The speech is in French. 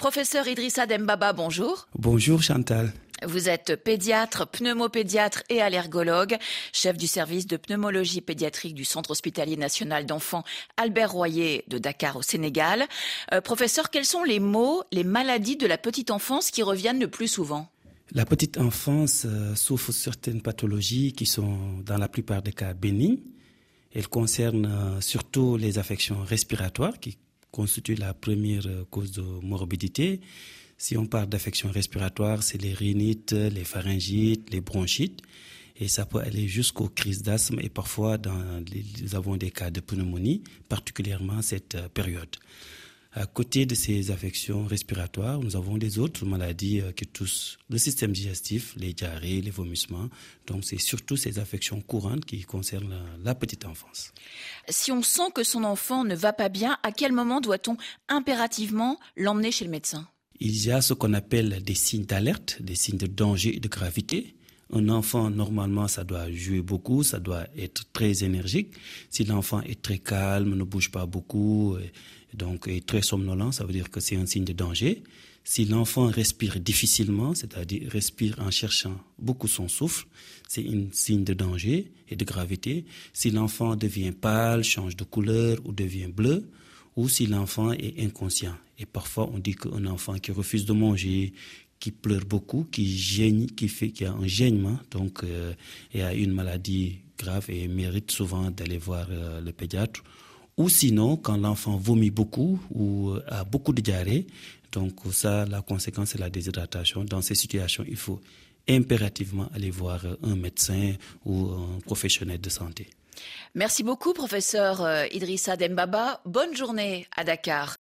Professeur Idrissa Dembaba, bonjour. Bonjour Chantal. Vous êtes pédiatre, pneumopédiatre et allergologue, chef du service de pneumologie pédiatrique du Centre hospitalier national d'enfants Albert Royer de Dakar au Sénégal. Euh, professeur, quels sont les mots, les maladies de la petite enfance qui reviennent le plus souvent? La petite enfance euh, souffre certaines pathologies qui sont dans la plupart des cas bénignes. Elles concernent euh, surtout les affections respiratoires qui constitue la première euh, cause de morbidité. Si on parle d'affections respiratoires, c'est les rhinites, les pharyngites, les bronchites. Et ça peut aller jusqu'aux crises d'asthme et parfois dans nous avons des cas de pneumonie, particulièrement cette euh, période. À côté de ces affections respiratoires, nous avons des autres maladies euh, qui touchent le système digestif, les diarrhées, les vomissements. Donc c'est surtout ces affections courantes qui concernent la, petite enfance. Si on sent que son enfant ne va pas bien, à quel moment doit-on impérativement l'emmener chez le médecin? Il y a ce qu'on appelle des signes d'alerte, des signes de danger et de gravité. Un enfant, normalement, ça doit jouer beaucoup, ça doit être très énergique. Si l'enfant est très calme, ne bouge pas beaucoup, donc est très somnolent, ça veut dire que c'est un signe de danger. Si l'enfant respire difficilement, c'est-à-dire respire en cherchant beaucoup son souffle, c'est un signe de danger et de gravité. Si l'enfant devient pâle, change de couleur ou devient bleu, ou si l'enfant est inconscient. Et parfois, on dit qu'un enfant qui refuse de manger, qui pleure beaucoup, qui gêne, qui fait, qui a un gênement, donc euh, et a une maladie grave et mérite souvent d'aller voir euh, le pédiatre. Ou sinon, quand l'enfant vomit beaucoup ou euh, a beaucoup de diarrhée, donc ça, la conséquence c'est la déshydratation. Dans ces situations, il faut impérativement aller voir un médecin ou un professionnel de santé. Merci beaucoup, professeur Idrissa Dembaba. Bonne journée à Dakar.